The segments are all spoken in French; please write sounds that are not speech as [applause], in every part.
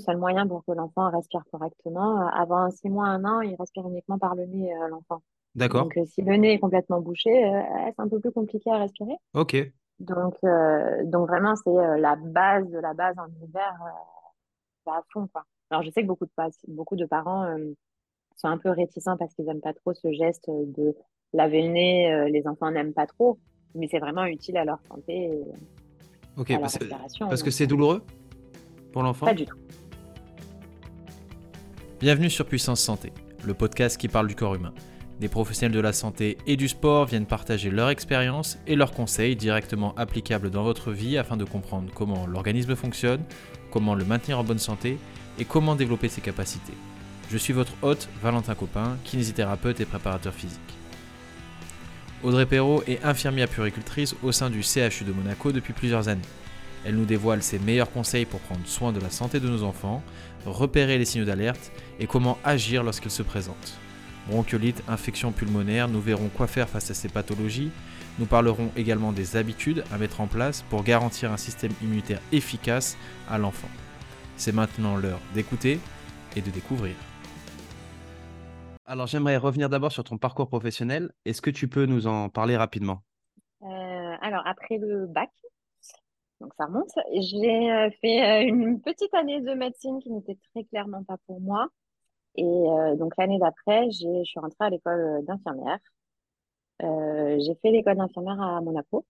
seul moyen pour que l'enfant respire correctement. Euh, Avant six mois, un an, il respire uniquement par le nez, euh, l'enfant. D'accord. Donc, euh, si le nez est complètement bouché, c'est un peu plus compliqué à respirer. Ok. Donc, donc vraiment, c'est la base de la base en hiver, à fond, quoi. Alors, je sais que beaucoup de, pa- beaucoup de parents sont un peu réticents parce qu'ils n'aiment pas trop ce geste de laver le nez. les enfants n'aiment pas trop, mais c'est vraiment utile à leur santé et Ok. à leur Parce, parce que c'est douloureux pour l'enfant? pas du tout. Bienvenue sur Puissance Santé, le podcast qui parle du corps humain. Des professionnels de la santé et du sport viennent partager leur expérience et leurs conseils directement applicables dans votre vie afin de comprendre comment l'organisme fonctionne, comment le maintenir en bonne santé et comment développer ses capacités. Je suis votre hôte, Valentin Copin, kinésithérapeute et préparateur physique. Audrey Perrault est infirmière puricultrice au sein du CHU de Monaco depuis plusieurs années. Elle nous dévoile ses meilleurs conseils pour prendre soin de la santé de nos enfants, repérer les signaux d'alerte et comment agir lorsqu'ils se présentent. Bronchiolite, infection pulmonaire, nous verrons quoi faire face à ces pathologies. Nous parlerons également des habitudes à mettre en place pour garantir un système immunitaire efficace à l'enfant. C'est maintenant l'heure d'écouter et de découvrir. Alors j'aimerais revenir d'abord sur ton parcours professionnel. Est-ce que tu peux nous en parler rapidement? Euh, alors, après le bac, donc ça remonte, j'ai euh, fait euh, une petite année de médecine qui n'était très clairement pas pour moi. Et euh, donc, l'année d'après, je suis rentrée à l'école d'infirmière. J'ai fait l'école d'infirmière à Monaco.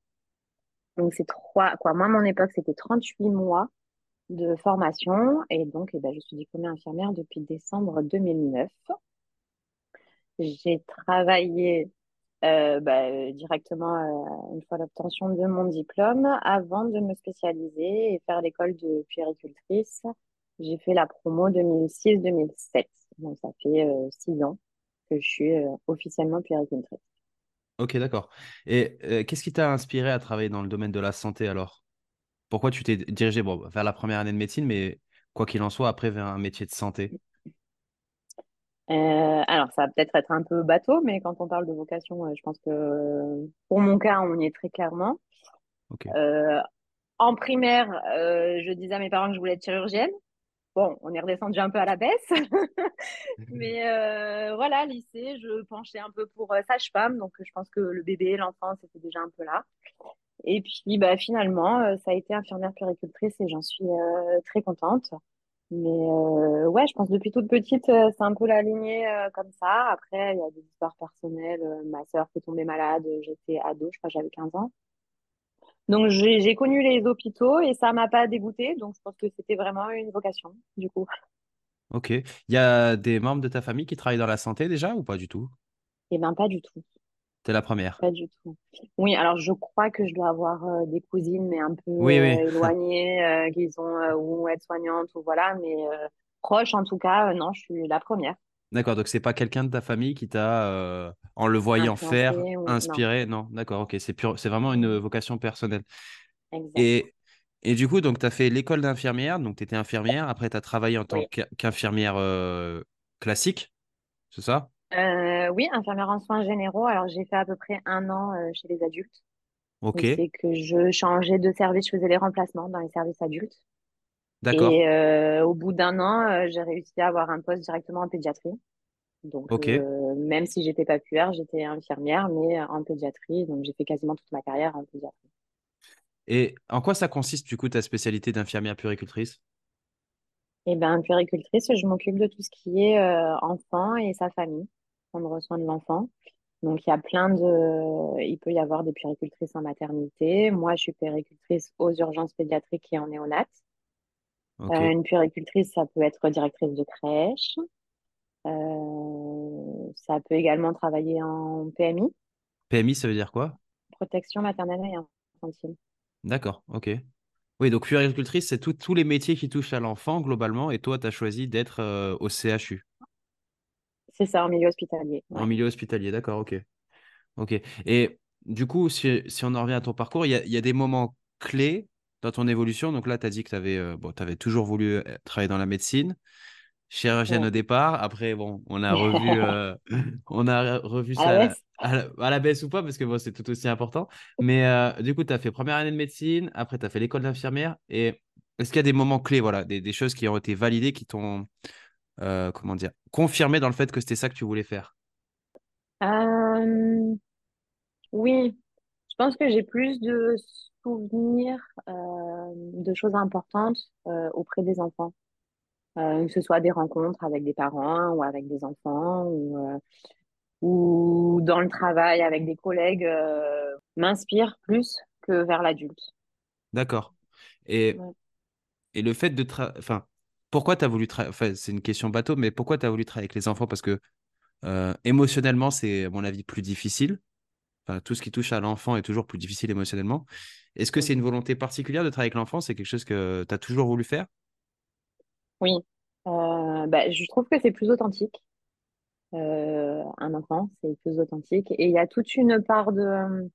Donc, c'est trois, quoi. Moi, à mon époque, c'était 38 mois de formation. Et donc, eh ben, je suis diplômée infirmière depuis décembre 2009. J'ai travaillé euh, bah, directement euh, une fois l'obtention de mon diplôme avant de me spécialiser et faire l'école de puéricultrice. J'ai fait la promo 2006-2007. Donc, ça fait euh, six ans que je suis officiellement puéricultrice. Ok, d'accord. Et qu'est-ce qui t'a inspiré à travailler dans le domaine de la santé alors? Pourquoi tu t'es dirigé vers la première année de médecine, mais quoi qu'il en soit, après vers un métier de santé? Euh, alors, ça va peut-être être un peu bateau, mais quand on parle de vocation, euh, je pense que euh, pour mon cas, on y est très clairement. Euh, en primaire, je disais à mes parents que je voulais être chirurgienne. Bon, on est redescendu un peu à la baisse, [laughs] mais voilà, lycée, je penchais un peu pour sage-femme, donc je pense que le bébé, l'enfant, c'était déjà un peu là. Et puis, bah, finalement, ça a été infirmière puéricultrice et j'en suis très contente. Mais euh, ouais, je pense depuis toute petite, euh, c'est un peu la lignée euh, comme ça. Après, il y a des histoires personnelles. Euh, ma sœur qui est tombée malade, j'étais ado, je crois j'avais 15 ans. Donc j'ai connu les hôpitaux et ça m'a pas dégoûtée. Donc je pense que c'était vraiment une vocation, du coup. Ok. Il y a des membres de ta famille qui travaillent dans la santé déjà ou pas du tout? Eh ben pas du tout, T'es la première. pas du tout. Oui, alors je crois que je dois avoir euh, des cousines, mais un peu Oui, oui. euh, éloignées, euh, qui sont euh, ou aides-soignantes ou voilà, mais proches en tout cas, non, je suis la première. D'accord, donc c'est pas quelqu'un de ta famille qui t'a, en le voyant faire, ou inspiré? Non, d'accord, ok. C'est pur, c'est vraiment une vocation personnelle. Et, et du coup, donc tu as fait l'école d'infirmière, donc tu étais infirmière. Après, tu as travaillé en tant Oui. qu'infirmière classique, c'est ça? Euh, oui, infirmière en soins généraux. Alors, j'ai fait à peu près un an euh, chez les adultes. Ok, c'est que je changeais de service, je faisais les remplacements dans les services adultes. d'accord, Et euh, au bout d'un an, euh, j'ai réussi à avoir un poste directement en pédiatrie. Donc, euh, même si j'étais pas puère, j'étais infirmière, mais en pédiatrie. Donc, j'ai fait quasiment toute ma carrière en pédiatrie. Et en quoi ça consiste du coup ta spécialité d'infirmière puricultrice? Et ben, puéricultrice, je m'occupe de tout ce qui est enfant et sa famille, prendre soin de l'enfant. Donc, il y a plein de... Il peut y avoir des puéricultrices en maternité. Moi, je suis puéricultrice aux urgences pédiatriques et en néonat. Euh, Ok. une puéricultrice, ça peut être directrice de crèche. Euh, ça peut également travailler en PMI, PMI, ça veut dire quoi? protection maternelle et infantile. D'accord, ok. Oui, donc puéricultrice, c'est tous les métiers qui touchent à l'enfant globalement, et toi, tu as choisi d'être euh, au CHU, C'est ça, en milieu hospitalier. en milieu hospitalier. D'accord, ok. Ok. Et du coup, si, si on en revient à ton parcours, il y y a des moments clés dans ton évolution. Donc là, tu as dit que tu avais, bon, tu avais toujours voulu euh, travailler dans la médecine, chirurgienne Ouais. au départ. Après, bon, on a revu, [laughs] euh, on a revu À la ça à la, à la baisse ou pas, parce que bon, c'est tout aussi important. Mais euh, du coup, tu as fait première année de médecine, après, tu as fait l'école d'infirmière. Et est-ce qu'il y a des moments clés, voilà, des, des choses qui ont été validées, qui t'ont, euh, comment dire, confirmé dans le fait que c'était ça que tu voulais faire? Euh, oui, je pense que j'ai plus de souvenirs euh, de choses importantes auprès des enfants, que ce soit des rencontres avec des parents ou avec des enfants ou, ou dans le travail avec des collègues, m'inspire plus que vers l'adulte. D'accord. Et, Ouais. et le fait de, tra- enfin, pourquoi tu as voulu, tra- enfin, c'est une question bateau, mais pourquoi tu as voulu travailler avec les enfants? Parce que euh, émotionnellement, c'est, à mon avis, plus difficile. Enfin, tout ce qui touche à l'enfant est toujours plus difficile émotionnellement. Est-ce que c'est une volonté particulière de travailler avec l'enfant? C'est quelque chose que tu as toujours voulu faire? Oui, Euh, bah, je trouve que c'est plus authentique. Euh, un enfant, c'est plus authentique. Et il y a toute une part de,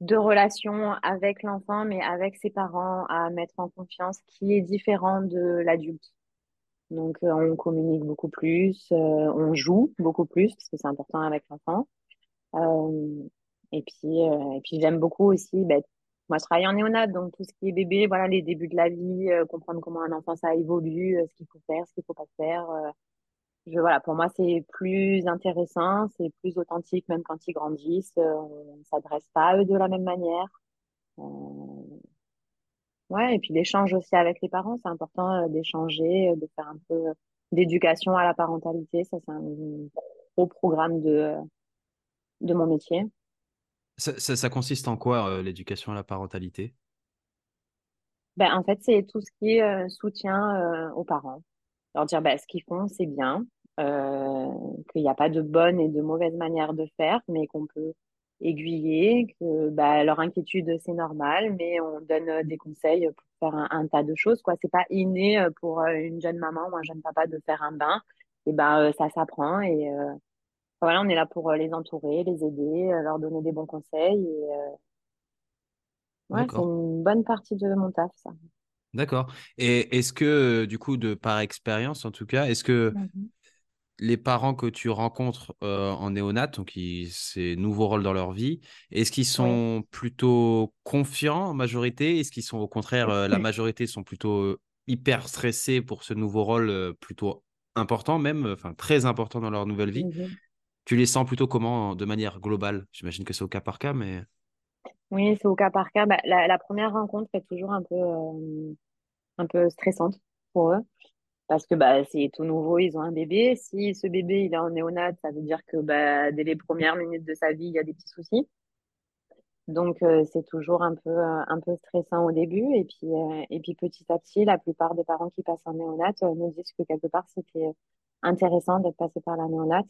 de relation avec l'enfant, mais avec ses parents à mettre en confiance qui est différent de l'adulte. Donc, euh, on communique beaucoup plus, euh, on joue beaucoup plus, parce que c'est important avec l'enfant. Euh, et puis, euh, et puis j'aime beaucoup aussi, ben, moi je travaille en néonat, donc tout ce qui est bébé, voilà, les débuts de la vie, euh, comprendre comment un enfant ça évolue, euh, ce qu'il faut faire, ce qu'il faut pas faire. Je, voilà, pour moi c'est plus intéressant, c'est plus authentique, même quand ils grandissent, euh, on ne s'adresse pas à eux de la même manière. Euh, ouais, et puis l'échange aussi avec les parents, c'est important euh, d'échanger, de faire un peu d'éducation à la parentalité, ça c'est un gros programme de, de mon métier. Ça, ça- ça consiste en quoi, euh, l'éducation à la parentalité? Ben, en fait, c'est tout ce qui est euh, soutien aux parents. Leur dire ben, ce qu'ils font, c'est bien, euh, qu'il n'y a pas de bonne et de mauvaise manière de faire, mais qu'on peut aiguiller, que ben, leur inquiétude, c'est normal, mais on donne euh, des conseils pour faire un, un tas de choses, quoi. C'est pas inné euh, pour une jeune maman ou un jeune papa de faire un bain. Et ben, euh, ça s'apprend et euh, voilà, on est là pour les entourer, les aider, leur donner des bons conseils. Et, euh, ouais, c'est une bonne partie de mon taf, ça. D'accord. Et est-ce que, du coup, de par expérience en tout cas, est-ce que Mhm. Les parents que tu rencontres euh, en néonat, donc qui, c'est nouveau rôle dans leur vie, est-ce qu'ils Oui. sont plutôt confiants en majorité? Est-ce qu'ils sont au contraire, euh, la majorité sont plutôt hyper stressés pour ce nouveau rôle euh, plutôt important même, enfin très important dans leur nouvelle vie? Mhm. Tu les sens plutôt comment de manière globale? J'imagine que c'est au cas par cas, mais Oui, c'est au cas par cas. Bah, la, la première rencontre est toujours un peu, un peu stressante pour eux parce que bah, c'est tout nouveau, ils ont un bébé. Si ce bébé il est en néonat, ça veut dire que bah, dès les premières minutes de sa vie, il y a des petits soucis. Donc euh, c'est toujours un peu, euh, un peu stressant au début. Et puis, euh, et puis petit à petit, la plupart des parents qui passent en néonat euh, nous disent que quelque part c'était intéressant d'être passé par la néonat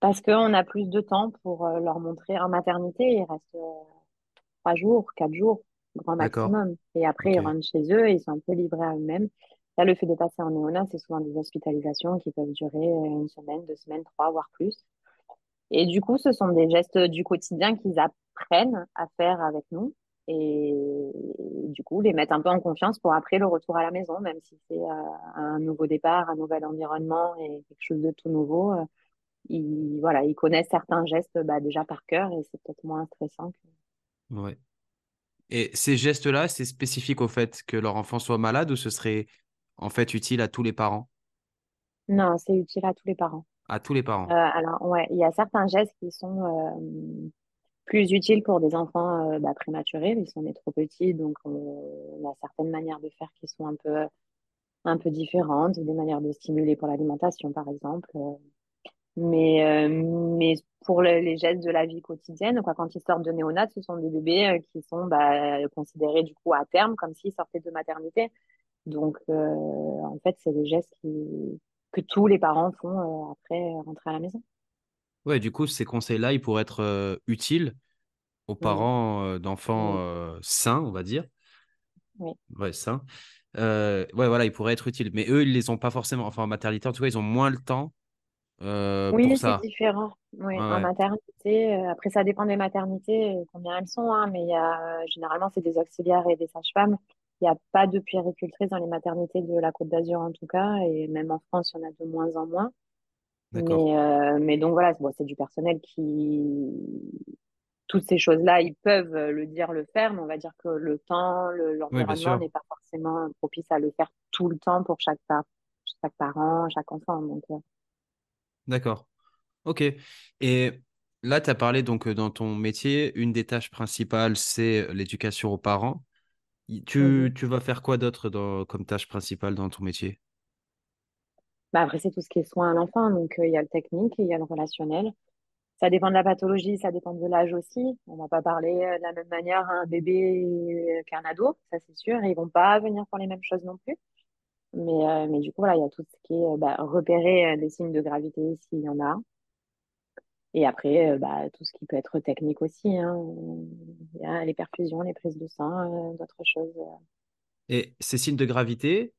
parce qu'on a plus de temps pour euh, leur montrer en maternité. Il reste trois jours, quatre jours, grand maximum. Et après, ils rentrent chez eux et ils sont un peu livrés à eux-mêmes. Le fait de passer en néonat, c'est souvent des hospitalisations qui peuvent durer euh, une semaine, deux semaines, trois, voire plus. Et du coup, ce sont des gestes du quotidien qu'ils apprennent à faire avec nous. Et du coup, les mettre un peu en confiance pour après le retour à la maison, même si c'est euh, un nouveau départ, un nouvel environnement et quelque chose de tout nouveau. euh, ils, voilà, ils connaissent certains gestes bah, déjà par cœur et c'est peut-être moins stressant que... Ouais. Et ces gestes-là, c'est spécifique au fait que leur enfant soit malade ou ce serait en fait utile à tous les parents? Non, c'est utile à tous les parents. À tous les Euh, parents. alors, ouais, il y a certains gestes qui sont euh, plus utiles pour des enfants euh, bah, prématurés. Ils sont nés trop petits, donc on, a certaines manières de faire qui sont un peu, un peu différentes, des manières de stimuler pour l'alimentation, par exemple. Euh, Mais, euh, mais pour le- les gestes de la vie quotidienne, quoi, quand ils sortent de néonat, ce sont des bébés euh, qui sont bah, considérés du coup à terme comme s'ils sortaient de maternité. Donc, euh, en fait, c'est des gestes qui, que tous les parents font euh, après rentrer à la maison. Ouais, du coup, ces conseils-là, ils pourraient être euh, utiles aux parents d'enfants Oui, sains, on va dire. oui. Ouais, sains. Euh, ouais, voilà, ils pourraient être utiles. Mais eux, ils les ont pas forcément. Enfin, en maternité, en tout cas, ils ont moins le temps euh, pour Oui, c'est différent. Oui, Ouais, en ouais. maternité, euh, après ça dépend des maternités, combien elles sont, hein, mais il y a, généralement c'est des auxiliaires et des sages-femmes. Il n'y a pas de puéricultrice dans les maternités de la Côte d'Azur en tout cas, et même en France, il y en a de moins en moins. Mais, euh, mais donc voilà, c'est bon, c'est du personnel qui toutes ces choses-là, ils peuvent le dire, le faire, mais on va dire que le temps, l'environnement n'est pas forcément propice à le faire tout le temps pour chaque, par- chaque parent, chaque enfant. Donc, euh, D'accord. Ok. Et là, tu as parlé donc euh, dans ton métier, une des tâches principales, c'est l'éducation aux parents. Mhm. Tu, tu vas faire quoi d'autre dans- comme tâche principale dans ton métier? Bah, après, c'est tout ce qui est soin à l'enfant. Donc, euh, il y a le technique et il y a le relationnel. Ça dépend de la pathologie, ça dépend de l'âge aussi. On va pas parler de la même manière à un bébé euh, qu'un ado, ça c'est sûr. Ils vont pas venir pour les mêmes choses non plus. Mais, euh, mais du coup, voilà, il y a tout ce qui est bah, repérer des signes de gravité s'il y en a. Et après, euh, bah, tout ce qui peut être technique aussi. Hein. Il y a les perfusions, les prises de sang, euh, d'autres choses. euh, Et ces signes de gravité,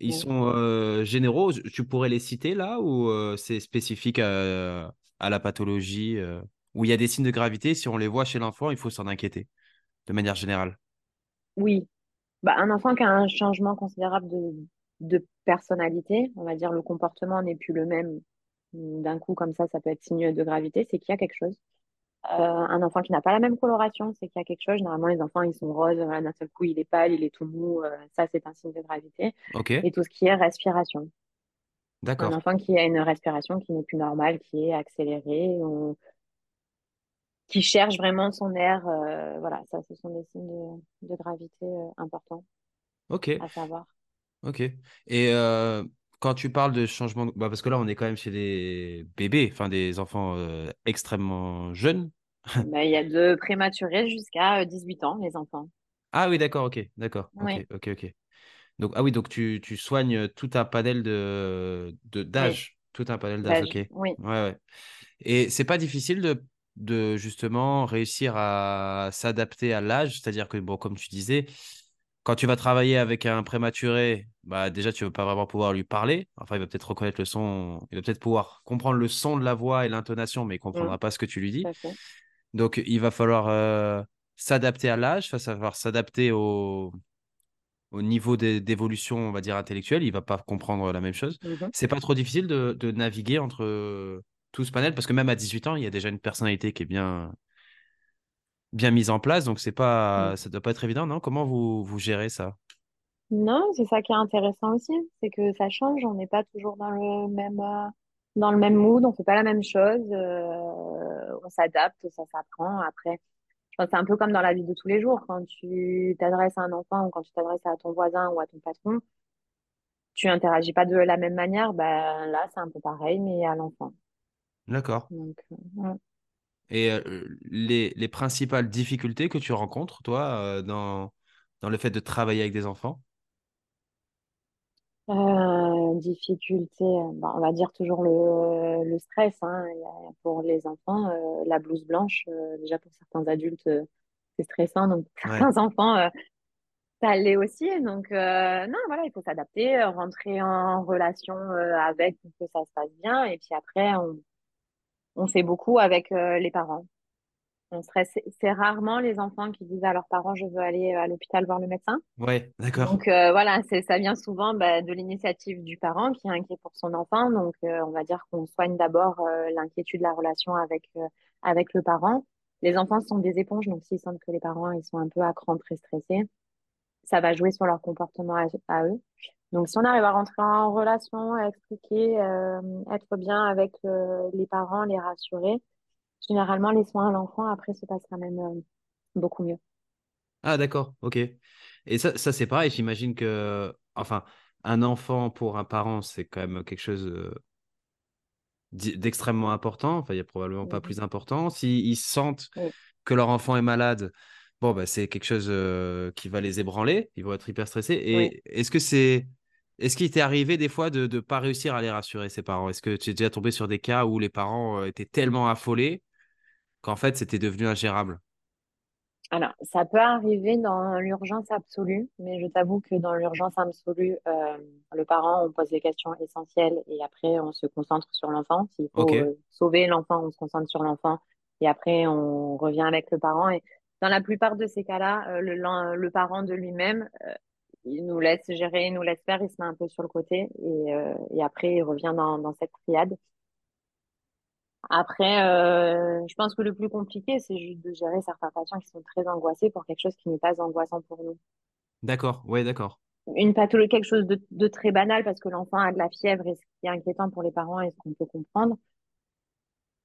ils sont euh, généraux? Tu pourrais les citer là ou euh, c'est spécifique à, à la pathologie euh, où il y a des signes de gravité, si on les voit chez l'enfant, il faut s'en inquiéter de manière générale? Oui, bah, un enfant qui a un changement considérable de, de personnalité, on va dire le comportement n'est plus le même d'un coup comme ça, ça peut être signe de gravité, c'est qu'il y a quelque chose. Euh, un enfant qui n'a pas la même coloration, c'est qu'il y a quelque chose. Généralement, les enfants, ils sont roses, voilà, d'un seul coup, il est pâle, il est tout mou, euh, ça, c'est un signe de gravité. Ok, Et tout ce qui est respiration. Un d'accord. enfant qui a une respiration qui n'est plus normale, qui est accélérée, ou qui cherche vraiment son air, euh, voilà, ça, ce sont des signes de, de gravité importants Ok, à savoir. ok. Et quand tu parles de changement, bah, parce que là, on est quand même chez des bébés, enfin des enfants euh, extrêmement jeunes. [laughs] Ben, il y a de prématurés jusqu'à euh, 18 ans, les enfants. Ah oui, d'accord, ok, d'accord, ok, Oui, ok, ok. Donc, ah oui, donc tu, tu soignes tout un panel de, de, oui, d'âge, tout un panel d'âge, ok. Ouais, oui. ouais. Et c'est pas difficile de, de justement réussir à s'adapter à l'âge, c'est-à-dire que, bon, comme tu disais, quand tu vas travailler avec un prématuré, bah déjà, tu vas pas vraiment pouvoir lui parler. Enfin, il va peut-être reconnaître le son, il va peut-être pouvoir comprendre le son de la voix et l'intonation, mais il Mm, comprendra pas ce que tu lui dis. Donc, il va falloir euh, s'adapter à l'âge, il va falloir s'adapter au, au niveau d'é- d'évolution, on va dire, intellectuelle. Il va pas comprendre la même chose. Mhm, C'est pas trop difficile de, de naviguer entre euh, tout ce panel, parce que même à 18 ans, il y a déjà une personnalité qui est bien, bien mise en place, donc c'est pas, mm. ça doit pas être évident, non? Comment vous, vous gérez ça? Non, c'est ça qui est intéressant aussi, c'est que ça change, on n'est pas toujours dans le même, euh, dans le même mood, on fait pas la même chose, euh, on s'adapte, ça s'apprend. Après, c'est un peu comme dans la vie de tous les jours, quand tu t'adresses à un enfant ou quand tu t'adresses à ton voisin ou à ton patron, tu interagis pas de la même manière, ben là, c'est un peu pareil, mais à l'enfant. D'accord. Donc, euh, ouais. Et euh, les, les principales difficultés que tu rencontres, toi, euh, dans, dans le fait de travailler avec des enfants? Euh, difficulté, bon, on va dire toujours le, le stress. Hein. Pour les enfants, euh, la blouse blanche, euh, déjà pour certains adultes, c'est stressant. Donc pour Ouais. certains enfants, ça l'est aussi. Donc non, voilà, il faut s'adapter, rentrer en relation avec pour que ça se passe bien. Et puis après, on, on fait beaucoup avec euh, les parents. On stresse. C'est rarement les enfants qui disent à leurs parents, je veux aller à l'hôpital voir le médecin. Ouais, d'accord. Donc euh, voilà, c'est ça vient souvent bah, de l'initiative du parent qui est inquiet pour son enfant. Donc euh, on va dire qu'on soigne d'abord euh, l'inquiétude, la relation avec euh, avec le parent. Les enfants sont des éponges, donc s'ils sentent que les parents ils sont un peu à cran, très stressés, ça va jouer sur leur comportement à, à eux. Donc si on arrive à rentrer en relation, à expliquer, euh, être bien avec euh, les parents, les rassurer, généralement les soins à l'enfant après se passent quand même euh, beaucoup mieux. Ah, d'accord, ok. Et ça, ça c'est pareil, j'imagine que, enfin, un enfant pour un parent, c'est quand même quelque chose d'extrêmement important. Enfin, il n'y a probablement pas plus important. S'ils sentent que leur enfant est malade, bon, bah, c'est quelque chose euh, qui va les ébranler. Ils vont être hyper stressés. oui. Et est-ce que c'est. Est-ce qu'il t'est arrivé des fois de ne pas réussir à les rassurer, ces parents? Est-ce que tu es déjà tombé sur des cas où les parents étaient tellement affolés qu'en fait, c'était devenu ingérable? Alors, ça peut arriver dans l'urgence absolue, mais je t'avoue que dans l'urgence absolue, euh, le parent, on pose les questions essentielles et après, on se concentre sur l'enfant. S'il faut euh, sauver l'enfant, on se concentre sur l'enfant et après, on revient avec le parent. Et dans la plupart de ces cas-là, euh, le, le parent de lui-même, euh, il nous laisse gérer, il nous laisse faire, il se met un peu sur le côté et, euh, et après, il revient dans, dans cette triade. Après, euh, je pense que le plus compliqué, c'est juste de gérer certains patients qui sont très angoissés pour quelque chose qui n'est pas angoissant pour nous. D'accord, ouais, d'accord. Une pathologie, quelque chose de, de très banal parce que l'enfant a de la fièvre et ce qui est inquiétant pour les parents et ce qu'on peut comprendre.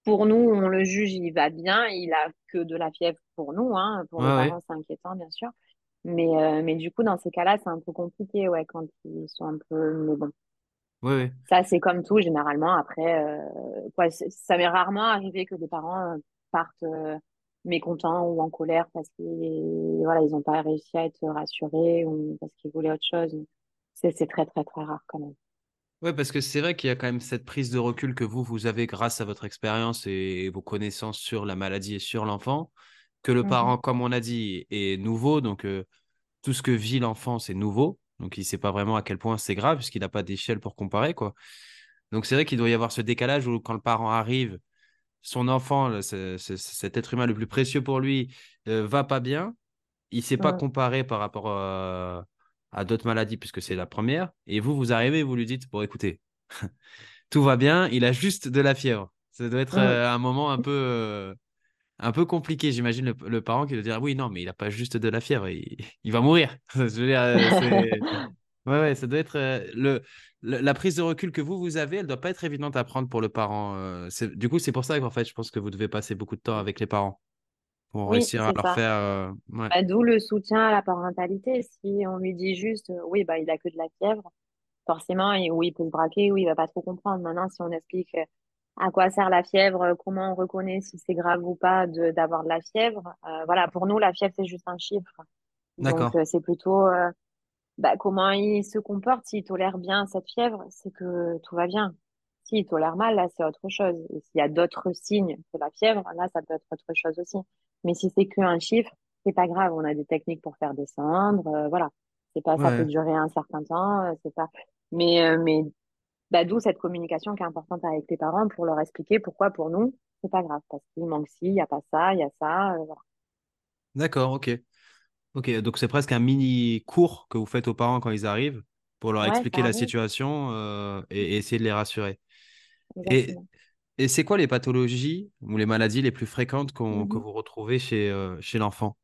Pour nous, on le juge, il va bien, il a que de la fièvre pour nous, hein. Pour Ouais, les ouais, parents, c'est inquiétant, bien sûr. Mais, euh, mais du coup, dans ces cas-là, c'est un peu compliqué, ouais, quand ils sont un peu, mais bon. ouais, ouais. Ça, c'est comme tout, généralement. Après, euh, quoi, ça m'est rarement arrivé que des parents euh, partent euh, mécontents ou en colère parce qu'ils voilà, ils n'ont pas réussi à être rassurés ou parce qu'ils voulaient autre chose. C'est très, très, très rare quand même. Ouais, parce que c'est vrai qu'il y a quand même cette prise de recul que vous, vous avez grâce à votre expérience et vos connaissances sur la maladie et sur l'enfant, que le Mhm. parent, comme on a dit, est nouveau. Donc, euh, tout ce que vit l'enfant, c'est nouveau. Donc, il ne sait pas vraiment à quel point c'est grave, puisqu'il n'a pas d'échelle pour comparer, quoi. Donc, c'est vrai qu'il doit y avoir ce décalage où, quand le parent arrive, son enfant, là, cet être humain le plus précieux pour lui, euh, va pas bien. Il ne sait pas comparer par rapport euh, à d'autres maladies, puisque c'est la première. Et vous, vous arrivez vous lui dites, bon, écoutez, [laughs] tout va bien, il a juste de la fièvre. Ça doit être euh, un moment un peu, euh, un peu compliqué. J'imagine le, le parent qui doit dire, oui, non, mais il n'a pas juste de la fièvre, il, [laughs] il va mourir. [laughs] Je veux dire, euh. Ouais, ouais, ça doit être euh, le, le- la prise de recul que vous, vous avez, elle doit pas être évidente à prendre pour le parent. c'est- du coup, c'est pour ça qu'en fait, je pense que vous devez passer beaucoup de temps avec les parents pour Oui, réussir à leur ça. faire. euh, ouais. Bah, d'où le soutien à la parentalité. Si on lui dit juste, euh, oui, bah, il a que de la fièvre, forcément, il, ou il peut se braquer, ou il va pas trop comprendre. Maintenant, si on explique euh, à quoi sert la fièvre, comment on reconnaît si c'est grave ou pas de d'avoir de la fièvre, euh, voilà, pour nous, la fièvre, c'est juste un chiffre. Donc, c'est plutôt bah, comment il se comporte, s'il tolère bien cette fièvre, c'est que tout va bien. S'il tolère mal, là, c'est autre chose. Et s'il y a d'autres signes que la fièvre, là, ça peut être autre chose aussi. Mais si c'est qu'un chiffre, c'est pas grave. On a des techniques pour faire descendre, euh, voilà. C'est pas, ça peut durer un certain temps, euh, c'est pas. Mais, euh, mais, bah, d'où cette communication qui est importante avec tes parents pour leur expliquer pourquoi pour nous, c'est pas grave. Parce qu'il manque ci, il y a pas ça, il y a ça, voilà. D'accord, ok. Ok, donc c'est presque un mini cours que vous faites aux parents quand ils arrivent pour leur Ouais, expliquer la situation euh, et, et essayer de les rassurer. Et, Exactement. et c'est quoi les pathologies ou les maladies les plus fréquentes qu'on- que Mhm. vous retrouvez chez, euh, chez l'enfant?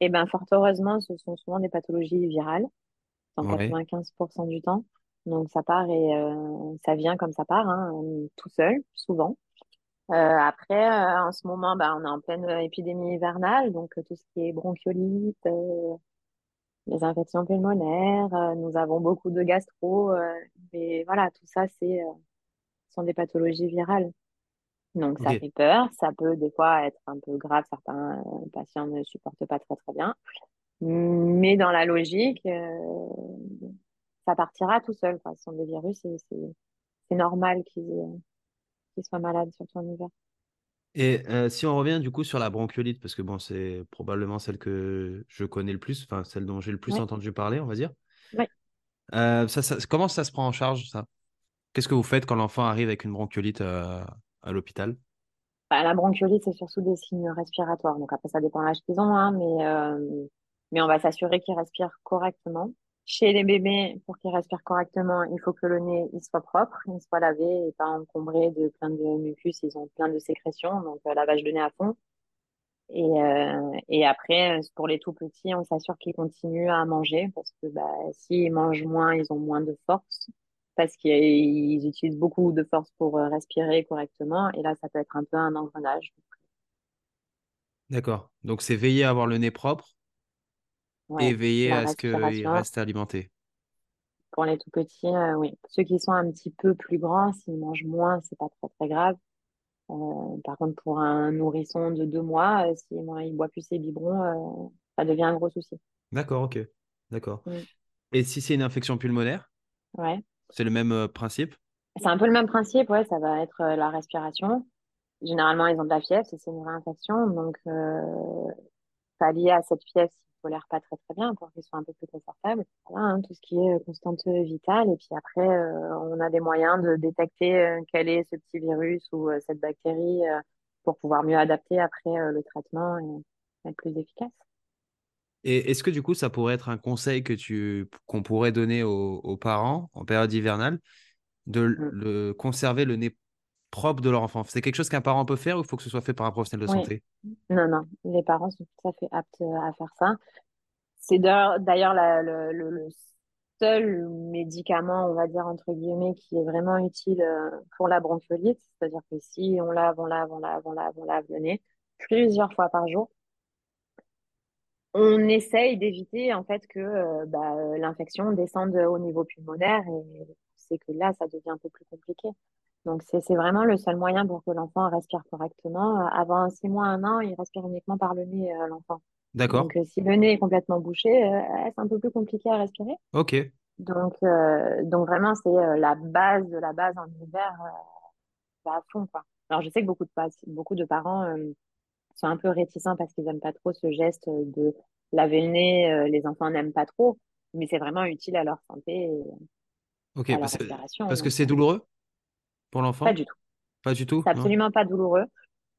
Et ben, fort heureusement, ce sont souvent des pathologies virales. dans Ouais, 95% du temps. Donc ça part et euh, ça vient comme ça part, hein, tout seul, souvent. Après, en ce moment, bah, on est en pleine épidémie hivernale, donc tout ce qui est bronchiolite, les infections pulmonaires, euh, nous avons beaucoup de gastro, euh, mais voilà, tout ça, c'est euh, sont des pathologies virales. Donc ça fait peur, ça peut des fois être un peu grave, certains euh, patients ne supportent pas très très bien. Mais dans la logique, euh, ça partira tout seul, quoi. Ce sont des virus et c'est c'est normal qu'ils qu'ils soient malades, surtout en hiver. Et euh, si on revient du coup sur la bronchiolite, parce que bon, c'est probablement celle que je connais le plus, enfin celle dont j'ai le plus entendu parler, on va dire. Euh, ça, ça- comment ça se prend en charge, ça? Qu'est-ce que vous faites quand l'enfant arrive avec une bronchiolite euh, à l'hôpital? Bah, la bronchiolite, c'est surtout des signes respiratoires. Donc après, ça dépend de l'âge qu'ils ont, hein, mais, mais on va s'assurer qu'ils respirent correctement. Chez les bébés, pour qu'ils respirent correctement, il faut que le nez il soit propre, il soit lavé et pas encombré de plein de mucus. Ils ont plein de sécrétions, donc euh, lavage de nez à fond. Et, euh, et après, pour les tout petits, on s'assure qu'ils continuent à manger parce que bah, s'ils mangent moins, ils ont moins de force parce qu'ils utilisent beaucoup de force pour euh, respirer correctement. Et là, ça peut être un peu un engrenage. D'accord. Donc c'est veiller à avoir le nez propre et Ouais, veiller la à ce qu'il respiration. reste alimenté. Pour les tout petits, euh, oui. Ceux qui sont un petit peu plus grands, s'ils mangent moins, c'est pas très très grave. Euh, par contre, pour un nourrisson de deux mois, euh, s'il il boit plus ses biberons, euh, ça devient un gros souci. D'accord, ok. D'accord. Mm. Et si c'est une infection pulmonaire, Ouais. c'est le même euh, principe? C'est un peu le même principe, ouais, ça va être la respiration. Généralement, ils ont de la fièvre, c'est une réinfection, donc euh, pallier à cette fièvre tolèrent pas très très bien pour qu'ils soient un peu plus confortables. Voilà, hein, tout ce qui est euh, constante vitale. Et puis après, euh, on a des moyens de détecter euh, quel est ce petit virus ou euh, cette bactérie euh, pour pouvoir mieux adapter après euh, le traitement et être plus efficace. Et est-ce que du coup, ça pourrait être un conseil que tu qu'on pourrait donner aux, aux parents en période hivernale de Mm. le conserver le nez propre de leur enfant C'est quelque chose qu'un parent peut faire ou il faut que ce soit fait par un professionnel de Oui. santé? Non, non, les parents sont tout à fait aptes à faire ça. C'est d'ailleurs le, le- le seul médicament, on va dire entre guillemets, qui est vraiment utile euh, pour la bronchiolite. C'est-à-dire que si on lave, on lave, on lave, on lave, on lave le nez plusieurs fois par jour, on essaye d'éviter en fait que euh, bah, euh, l'infection descende au niveau pulmonaire et c'est que là, ça devient un peu plus compliqué. Donc c'est c'est vraiment le seul moyen pour que l'enfant respire correctement. Euh, Avant six mois, un an, il respire uniquement par le nez, euh, l'enfant. D'accord. Donc euh, si le nez est complètement bouché, euh, c'est un peu plus compliqué à respirer. Ok. Donc, donc vraiment, c'est la base de la base en hiver, bah, à fond, quoi. Alors, je sais que beaucoup de, pa- beaucoup de parents sont un peu réticents parce qu'ils n'aiment pas trop ce geste de laver le nez. les enfants n'aiment pas trop, mais c'est vraiment utile à leur santé et Ok. à leur Parce que respiration. parce que Donc, c'est douloureux? Pour pas l'enfant du tout. Pas du tout, C'est absolument pas douloureux.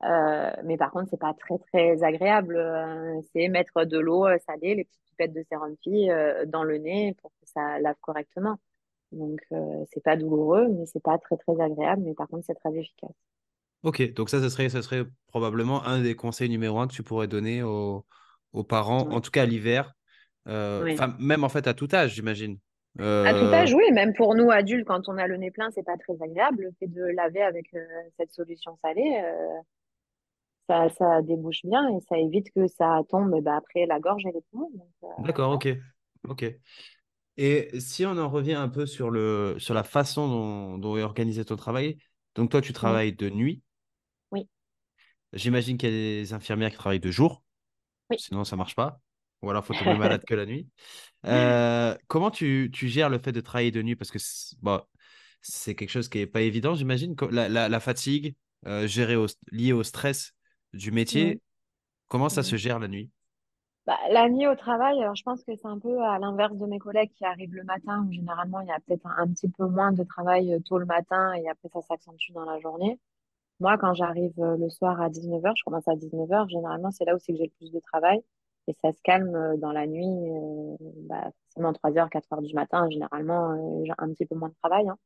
Euh, mais par contre, c'est pas très, très agréable. Euh, c'est mettre de l'eau euh, salée, les petites pipettes de sérum Phi, euh, dans le nez pour que ça lave correctement. Donc, euh, c'est pas douloureux, mais c'est pas très, très agréable. Mais par contre, c'est très efficace. Ok. Donc ça, ça serait, ça serait probablement un des conseils numéro un que tu pourrais donner aux, aux parents, en tout cas à l'hiver. Même en fait à tout âge, j'imagine. À tout Euh, âge, oui, même pour nous adultes, quand on a le nez plein, c'est pas très agréable. Le fait de laver avec euh, cette solution salée, euh, ça, ça débouche bien et ça évite que ça tombe ben, après la gorge et les poumons. Euh, D'accord, ok. Ok. Et si on en revient un peu sur le, sur la façon dont, dont est organisé ton travail, donc toi, tu travailles de nuit. Oui, J'imagine qu'il y a des infirmières qui travaillent de jour, oui. sinon ça marche pas. Ou alors faut tomber malade [laughs] que la nuit. Euh, comment tu, tu gères le fait de travailler de nuit? Parce que c'est bon, quelque chose qui est pas évident, j'imagine. La, la, la fatigue euh, gérée au, liée au stress du Mhm. métier, comment ça se gère la nuit? Bah, la nuit au travail, alors je pense que c'est un peu à l'inverse de mes collègues qui arrivent le matin, où généralement il y a peut-être un, un petit peu moins de travail euh, tôt le matin et après ça s'accentue dans la journée. Moi, quand j'arrive le soir à 19h, je commence à 19h, généralement c'est là où c'est que j'ai le plus de travail et ça se calme euh, dans la nuit, euh, bah, forcément 3h, 4h du matin, généralement euh, un petit peu moins de travail. hein.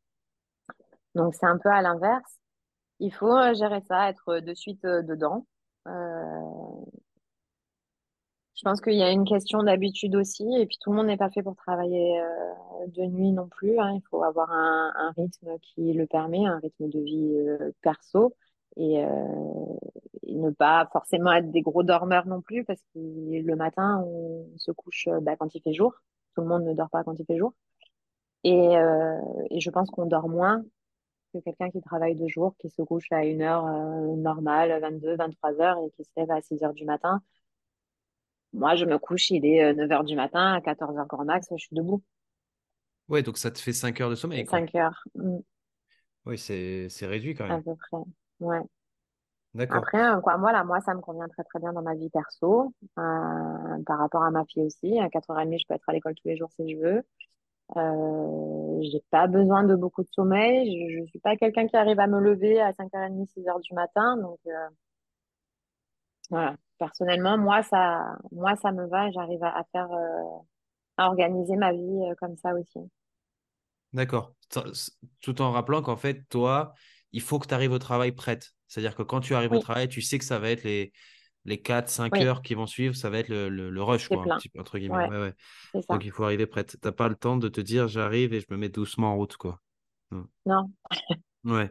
Donc c'est un peu à l'inverse. Il faut gérer ça, être de suite dedans. Je pense qu'il y a une question d'habitude aussi, et puis tout le monde n'est pas fait pour travailler de nuit non plus. hein. Il faut avoir un, un rythme qui le permet, un rythme de vie perso, et ne pas forcément être des gros dormeurs non plus, parce que le matin, on se couche euh, bah, quand il fait jour. Tout le monde ne dort pas quand il fait jour. Et, euh, et je pense qu'on dort moins que quelqu'un qui travaille de jour, qui se couche à une heure euh, normale, 22, 23 heures, et qui se lève à 6 heures du matin. Moi, je me couche, il est 9 heures du matin, à 14 heures grand max, je suis debout. Ouais, donc ça te fait 5 heures de sommeil, quoi. 5 heures, mm, Oui, c'est réduit quand à même. peu près. Ouais. Après, euh, quoi, moi, là, moi, ça me convient très, très bien dans ma vie perso, euh, par rapport à ma fille aussi. À 4h30, je peux être à l'école tous les jours si je veux. Euh, j'ai pas besoin de beaucoup de sommeil. Je, je suis pas quelqu'un qui arrive à me lever à 5h30, 6h du matin. Donc, euh, voilà. Personnellement, moi, ça, moi, ça me va. J'arrive à, à faire, à organiser ma vie comme ça aussi. D'accord. Tout en rappelant qu'en fait, toi, il faut que tu arrives au travail prête. C'est-à-dire que quand tu arrives au travail, tu sais que ça va être les, les 4, 5 oui, heures qui vont suivre, ça va être le, le, le rush, quoi, un petit peu, entre guillemets. Ouais, Ouais, ouais. c'est ça. Donc, il faut arriver prête. T'as pas le temps de te dire, j'arrive et je me mets doucement en route, quoi. Mm. Non. Ouais.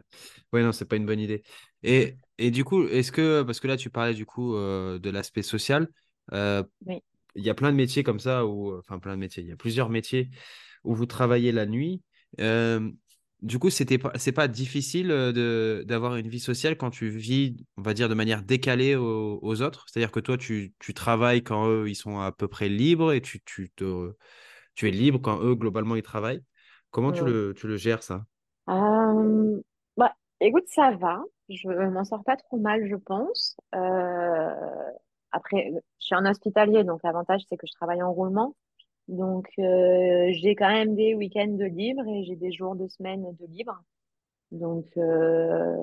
Ouais, non, c'est pas une bonne idée. Et, et du coup, est-ce que, parce que là, tu parlais du coup euh, de l'aspect social, euh, Oui, il y a plein de métiers comme ça, ou enfin plein de métiers, il y a plusieurs métiers où vous travaillez la nuit. Euh, du coup, c'était pas, c'est pas difficile euh, de, d'avoir une vie sociale quand tu vis, on va dire, de manière décalée aux, aux autres? C'est-à-dire que toi, tu, tu travailles quand eux, ils sont à peu près libres et tu, tu, te, tu es libre quand eux, globalement, ils travaillent? Comment tu le, tu le gères, ça? Euh, bah, écoute, ça va. Je m'en sors pas trop mal, je pense. Euh, après, je suis en hospitalier, donc l'avantage, c'est que je travaille en roulement. Donc, euh, j'ai quand même des week-ends de libre et j'ai des jours de semaine de libre. Donc, euh,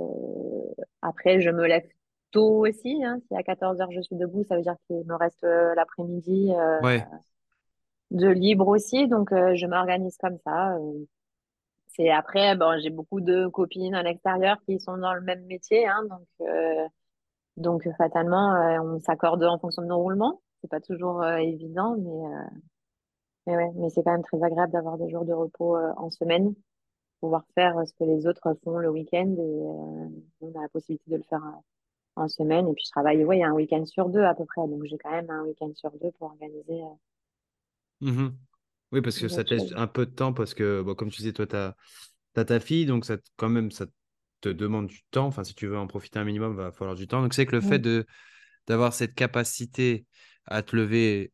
après, je me lève tôt aussi. Hein. Si à 14 heures je suis debout, ça veut dire qu'il me reste euh, l'après-midi euh, Ouais, de libre aussi. Donc, euh, je m'organise comme ça. C'est après, bon, j'ai beaucoup de copines à l'extérieur qui sont dans le même métier, hein, donc, euh, donc fatalement, on s'accorde en fonction de nos roulements. C'est pas toujours évident, mais, euh, mais ouais, mais c'est quand même très agréable d'avoir des jours de repos euh, en semaine, pouvoir faire ce que les autres font le week-end et euh, on a la possibilité de le faire en semaine. Et puis je travaille, ouais, il y a un week-end sur deux à peu près, donc j'ai quand même un week-end sur deux pour organiser Mhm. Oui, parce que ça te laisse choses. un peu de temps, parce que, bon, comme tu disais, toi, tu as, ta fille, donc ça, te- quand même, ça te demande du temps. Enfin, si tu veux en profiter un minimum, va falloir du temps. Donc, c'est que le fait Mm. de d'avoir cette capacité à te lever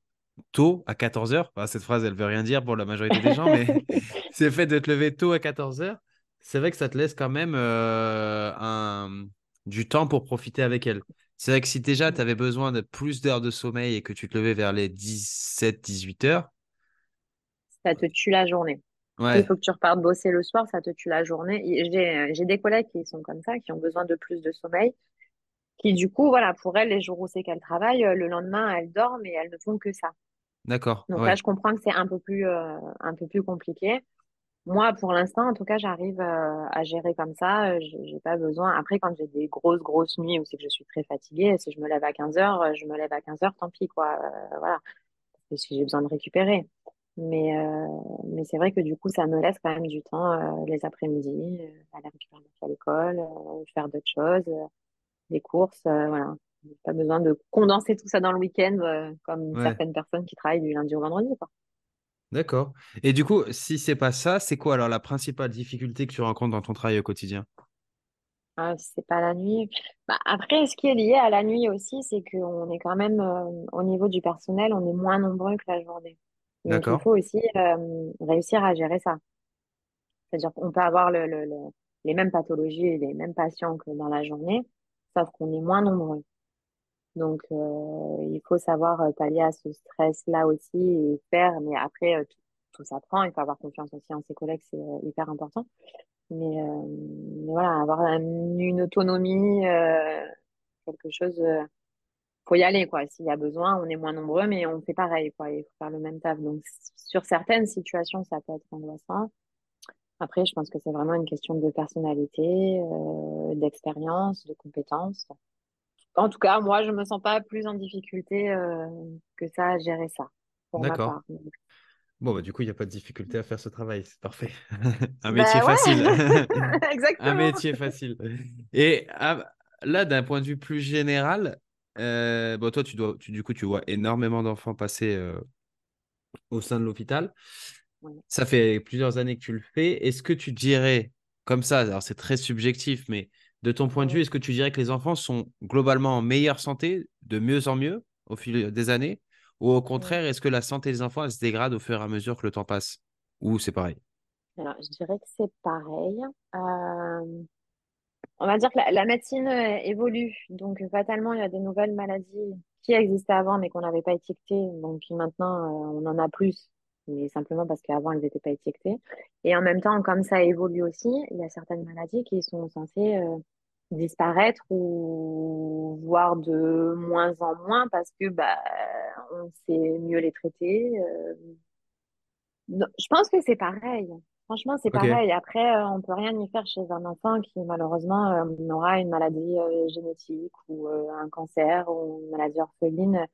tôt, à 14 heures, enfin, cette phrase, elle veut rien dire pour la majorité des gens, mais [laughs] [laughs] c'est le fait de te lever tôt à 14 heures, c'est vrai que ça te laisse quand même euh, un, du temps pour profiter avec elle. C'est vrai que si déjà tu avais besoin de plus d'heures de sommeil et que tu te levais vers les 17-18 heures, Ça te tue la journée. Il faut que tu repartes bosser le soir, ça te tue la journée. J'ai, j'ai des collègues qui sont comme ça, qui ont besoin de plus de sommeil, qui du coup, voilà, pour elles, les jours où c'est qu'elles travaillent, euh, le lendemain, elles dorment et elles ne font que ça. D'accord, Donc là, je comprends que c'est un peu plus, euh, un peu plus compliqué. Moi, pour l'instant, en tout cas, j'arrive euh, à gérer comme ça. Euh, J'ai pas besoin. Après, quand j'ai des grosses, grosses nuits où c'est que je suis très fatiguée, si je me lève à 15 heures, je me lève à 15 heures, tant pis, quoi. Euh, voilà. Que j'ai besoin de récupérer. Mais, euh, mais c'est vrai que du coup, ça me laisse quand même du temps les après-midi, aller récupérer à l'école, faire d'autres choses, des courses, voilà. Pas besoin de condenser tout ça dans le week-end euh, comme ouais, certaines personnes qui travaillent du lundi au vendredi, d'accord. Et du coup, si c'est pas ça, c'est quoi alors la principale difficulté que tu rencontres dans ton travail au quotidien? Ah, c'est pas la nuit. Bah, après, ce qui est lié à la nuit aussi, c'est qu'on est quand même, euh, au niveau du personnel, on est moins nombreux que la journée. Donc, il faut aussi euh, réussir à gérer ça. C'est-à-dire qu'on peut avoir le, le- le- les mêmes pathologies et les mêmes patients que dans la journée, sauf qu'on est moins nombreux. Donc, euh, il faut savoir euh, pallier à ce stress-là aussi et faire, mais après, euh, tout, tout s'apprend. Il faut avoir confiance aussi en ses collègues, c'est euh, hyper important. Mais, euh, mais voilà, avoir un- une autonomie, euh, quelque chose, faut y aller, quoi. S'il y a besoin, on est moins nombreux, mais on fait pareil, quoi. Il faut faire le même taf. Donc, sur certaines situations, ça peut être angoissant. Après, je pense que c'est vraiment une question de personnalité, d'expérience, de compétences. En tout cas, moi, je me sens pas plus en difficulté euh, que ça à gérer ça, d'accord. Bon, bah, du coup, il n'y a pas de difficulté à faire ce travail, c'est parfait. [laughs] Un métier Ben ouais, facile. [laughs] [laughs] Un exactement. métier facile. Et là, d'un point de vue plus général, euh, bon, toi, tu dois, tu, du coup, tu vois énormément d'enfants passer euh, au sein de l'hôpital. Ouais. Ça fait plusieurs années que tu le fais. Est-ce que tu dirais, comme ça, alors c'est très subjectif, mais de ton point de vue, est-ce que tu dirais que les enfants sont globalement en meilleure santé, de mieux en mieux au fil des années? Ou au contraire, est-ce que la santé des enfants, elle se dégrade au fur et à mesure que le temps passe? Ou c'est pareil? Alors, je dirais que c'est pareil. Euh, on va dire que la, la médecine euh, évolue. Donc, fatalement, il y a des nouvelles maladies qui existaient avant, mais qu'on n'avait pas étiquetées. Donc, maintenant, euh, on en a plus, mais simplement parce qu'avant, elles n'étaient pas étiquetées. Et en même temps, comme ça évolue aussi, il y a certaines maladies qui sont censées euh, disparaître ou voire de moins en moins parce que bah, on sait mieux les traiter. euh, non, je pense que c'est pareil. Franchement, c'est pareil. Après, euh, on peut rien y faire chez un enfant qui, malheureusement, euh, aura une maladie génétique ou un cancer ou une maladie orpheline,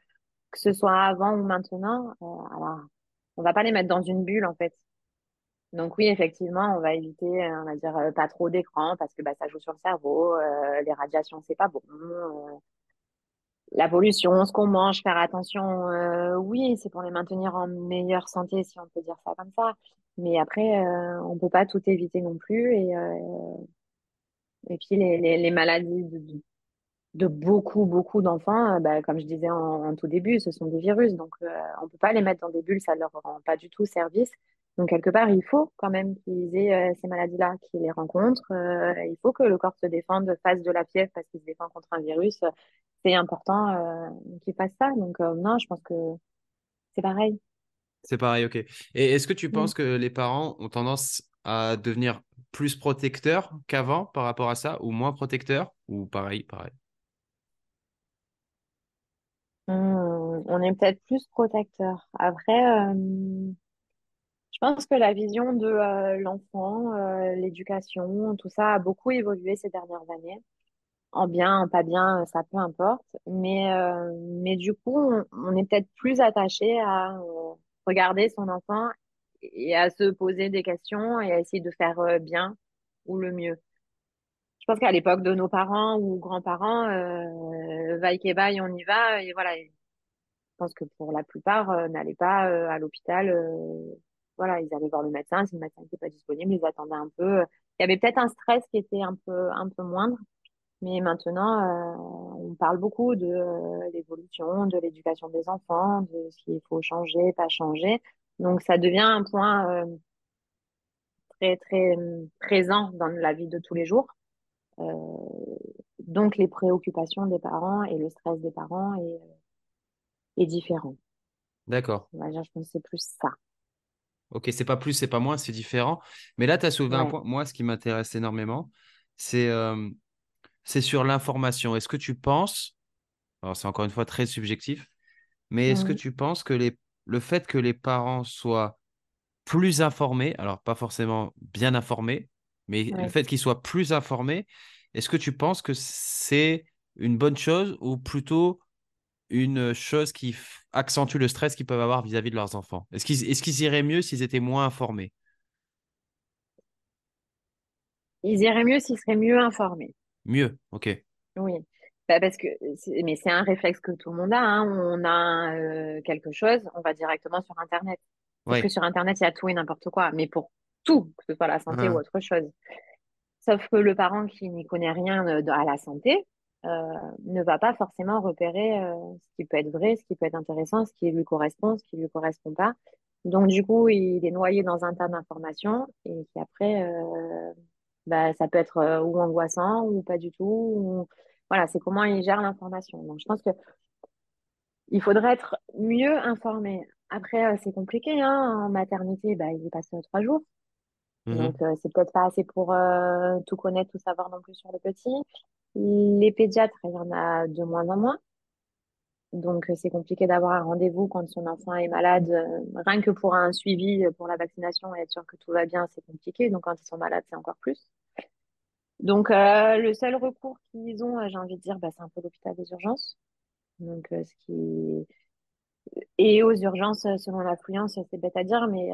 que ce soit avant ou maintenant. alors, on va pas les mettre dans une bulle, en fait. Donc oui, effectivement, on va éviter, euh, on va dire, euh, pas trop d'écran parce que bah, ça joue sur le cerveau. euh, les radiations, c'est pas bon. la pollution, ce qu'on mange, faire attention, oui, c'est pour les maintenir en meilleure santé, si on peut dire ça comme ça. Mais après, on peut pas tout éviter non plus. Et, et puis les, les, maladies de, de- beaucoup, beaucoup d'enfants, bah, comme je disais en, tout début, ce sont des virus. Donc, on peut pas les mettre dans des bulles, ça leur rend pas du tout service. Donc, quelque part, il faut quand même qu'ils aient euh, ces maladies-là, qu'ils les rencontrent. Euh, il faut que le corps se défende, fasse de la fièvre parce qu'il se défend contre un virus. C'est important euh, qu'ils fassent ça. Donc, non, je pense que c'est pareil. C'est pareil, ok. Et est-ce que tu Mm. penses que les parents ont tendance à devenir plus protecteurs qu'avant par rapport à ça, ou moins protecteurs, ou pareil, pareil? Mm. On est peut-être plus protecteur. Après, euh, Je pense que la vision de euh, l'enfant, euh, l'éducation, tout ça a beaucoup évolué ces dernières années. En bien, en pas bien, ça peu importe. Mais, euh, mais du coup, on, est peut-être plus attaché à euh, regarder son enfant et à se poser des questions et à essayer de faire euh, bien ou le mieux. Je pense qu'à l'époque de nos parents ou grands-parents, euh, vaille que vaille, on y va. Et voilà, je pense que pour la plupart, euh, n'allaient pas à l'hôpital. Voilà, ils allaient voir le médecin. Si le médecin n'était pas disponible, ils attendaient un peu. Il y avait peut-être un stress qui était un peu, un peu moindre. Mais maintenant, euh, on parle beaucoup de euh, l'évolution, de l'éducation des enfants, de ce qu'il faut changer, pas changer. Donc, ça devient un point euh, très, très présent dans la vie de tous les jours. Donc, les préoccupations des parents et le stress des parents est, est différent. D'accord. Je pense que c'est plus ça. Ok, c'est pas plus, c'est pas moins, c'est différent. Mais là, tu as soulevé un point. Moi, ce qui m'intéresse énormément, c'est euh, c'est sur l'information. Est-ce que tu penses, alors c'est encore une fois très subjectif, mais est-ce que tu penses que les, le fait que les parents soient plus informés, alors pas forcément bien informés, mais le fait qu'ils soient plus informés, est-ce que tu penses que c'est une bonne chose ou plutôt une chose qui accentue le stress qu'ils peuvent avoir vis-à-vis de leurs enfants? Est-ce qu'ils iraient mieux s'ils étaient moins informés? Ils iraient mieux s'ils seraient mieux informés. Mieux, ok. Oui, Bah, parce que mais c'est un réflexe que tout le monde a. hein. On a euh, quelque chose, on va directement sur Internet. Sauf que sur Internet, il y a tout et n'importe quoi, mais pour tout, que ce soit la santé ou Hein, autre chose. Sauf que le parent qui n'y connaît rien euh, à la santé ne va pas forcément repérer euh, ce qui peut être vrai, ce qui peut être intéressant, ce qui lui correspond, ce qui lui correspond pas. Donc du coup, il est noyé dans un tas d'informations et qui après, euh, bah, ça peut être euh, ou angoissant ou pas du tout. ou- Voilà, c'est comment il gère l'information. Donc je pense que il faudrait être mieux informé. Après, euh, c'est compliqué, hein. En maternité, bah, il y passe euh, trois jours. Donc, mhm, euh, c'est peut-être pas assez pour euh, tout connaître, tout savoir non plus sur le petit. Les pédiatres, il y en a de moins en moins. Donc, euh, c'est compliqué d'avoir un rendez-vous quand son enfant est malade. Euh, rien que pour un suivi, euh, pour la vaccination et être sûr que tout va bien, c'est compliqué. Donc, quand ils sont malades, c'est encore plus. Donc, le seul recours qu'ils ont, j'ai envie de dire, bah, c'est un peu l'hôpital des urgences. Donc, ce qui Et aux urgences, selon l'affluence, c'est bête à dire, mais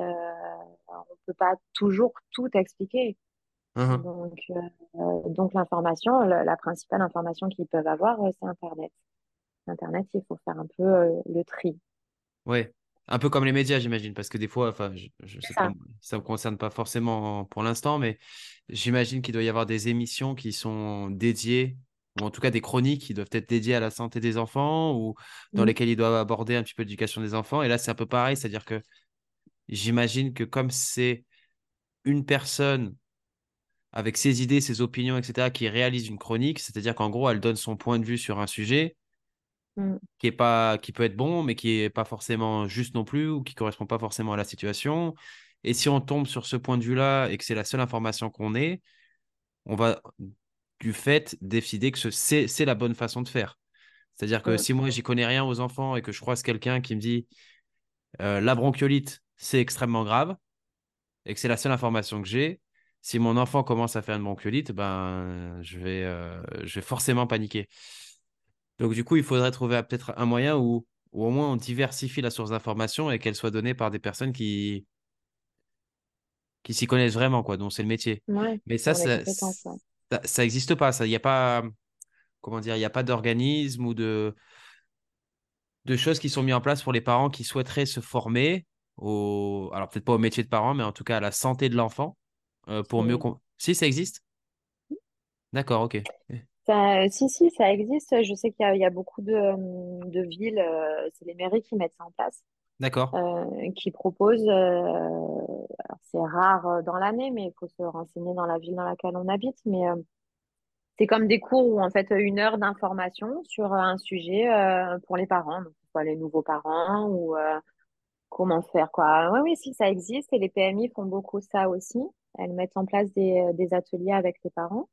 on peut pas toujours tout expliquer. Mhm. Donc, euh, donc l'information, la, la principale information qu'ils peuvent avoir, euh, c'est Internet. Internet, il faut faire un peu euh, le tri. Ouais. Un peu comme les médias, j'imagine, parce que des fois, enfin, je, je C'est sais pas, ça. ça me concerne pas forcément pour l'instant, mais j'imagine qu'il doit y avoir des émissions qui sont dédiées, ou en tout cas des chroniques qui doivent être dédiées à la santé des enfants, ou dans Mm, lesquelles ils doivent aborder un petit peu l'éducation des enfants. Et là, c'est un peu pareil, c'est-à-dire que j'imagine que comme c'est une personne avec ses idées, ses opinions, etc., qui réalise une chronique, c'est-à-dire qu'en gros, elle donne son point de vue sur un sujet mm, qui est pas, qui peut être bon, mais qui est pas forcément juste non plus, ou qui correspond pas forcément à la situation. Et si on tombe sur ce point de vue-là et que c'est la seule information qu'on ait, on va du fait décider que ce- c'est, la bonne façon de faire. C'est-à-dire que mm, si moi, j'y connais rien aux enfants et que je croise quelqu'un qui me dit euh, la bronchiolite, c'est extrêmement grave, et que c'est la seule information que j'ai, si mon enfant commence à faire une bronchiolite, ben, je vais, euh, je vais forcément paniquer. Donc, du coup, il faudrait trouver euh, peut-être un moyen où, où au moins on diversifie la source d'information et qu'elle soit donnée par des personnes qui, qui s'y connaissent vraiment, quoi, dont c'est le métier. ouais, Mais ça, ça, compétences, ouais. ça, ça existe pas, ça. Il n'y a pas, comment dire, il y a pas d'organisme ou de, de choses qui sont mises en place pour les parents qui souhaiteraient se former au, alors peut-être pas au métier de parent, mais en tout cas à la santé de l'enfant euh, pour mieux. Si. com- Si, ça existe? D'accord, ok. Ça, si, si, ça existe. Je sais qu'il y a, il y a beaucoup de, de villes, euh, c'est les mairies qui mettent ça en place. D'accord. euh, qui propose, euh, alors c'est rare dans l'année, mais il faut se renseigner dans la ville dans laquelle on habite. Mais euh, c'est comme des cours où en fait une heure d'information sur un sujet pour les parents, donc soit les nouveaux parents ou comment faire quoi. Oui, oui, si ça existe et les PMI font beaucoup ça aussi. Elles mettent en place des, euh, des ateliers avec les parents.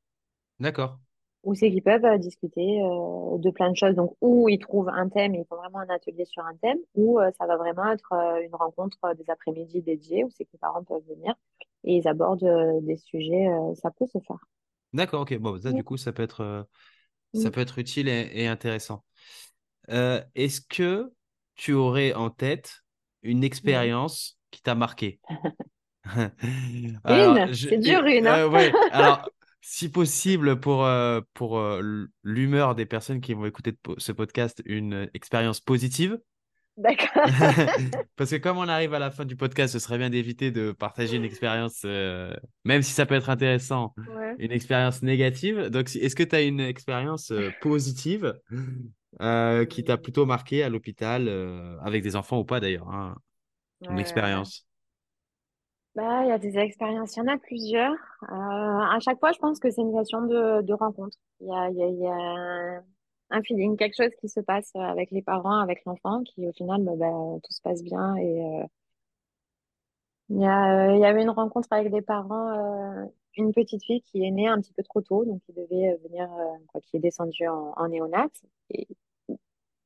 D'accord. où c'est qu'ils peuvent euh, discuter euh, de plein de choses. Donc, où ils trouvent un thème et ils font vraiment un atelier sur un thème, ou euh, ça va vraiment être euh, une rencontre des après-midi dédiés où c'est que les parents peuvent venir et ils abordent des sujets. ça peut se faire. D'accord, ok. Bon, ça, du coup, ça peut être, ça peut être utile et, et intéressant. Est-ce que tu aurais en tête une expérience qui t'a marqué? [laughs] Alors, Une, je, c'est dur, une, hein? euh, ouais, alors, [laughs] si possible, pour, euh, pour euh, l'humeur des personnes qui vont écouter ce podcast, une expérience positive. D'accord. [laughs] Parce que comme on arrive à la fin du podcast, ce serait bien d'éviter de partager une expérience, euh, même si ça peut être intéressant, Ouais. une expérience négative. Donc, est-ce que tu as une expérience euh, positive euh, qui t'a plutôt marqué à l'hôpital, avec des enfants ou pas d'ailleurs, hein, une expérience? Bah, il y a des expériences, il y en a plusieurs. Euh, à chaque fois, je pense que c'est une question de, de rencontre. Il y a, il y a, y a un feeling, quelque chose qui se passe avec les parents, avec l'enfant, qui au final, bah, bah, tout se passe bien. Et euh, il y a, euh, il y avait une rencontre avec des parents, euh, une petite fille qui est née un petit peu trop tôt, donc qui devait euh, venir, quoi, qui est descendue en, en néonat. Et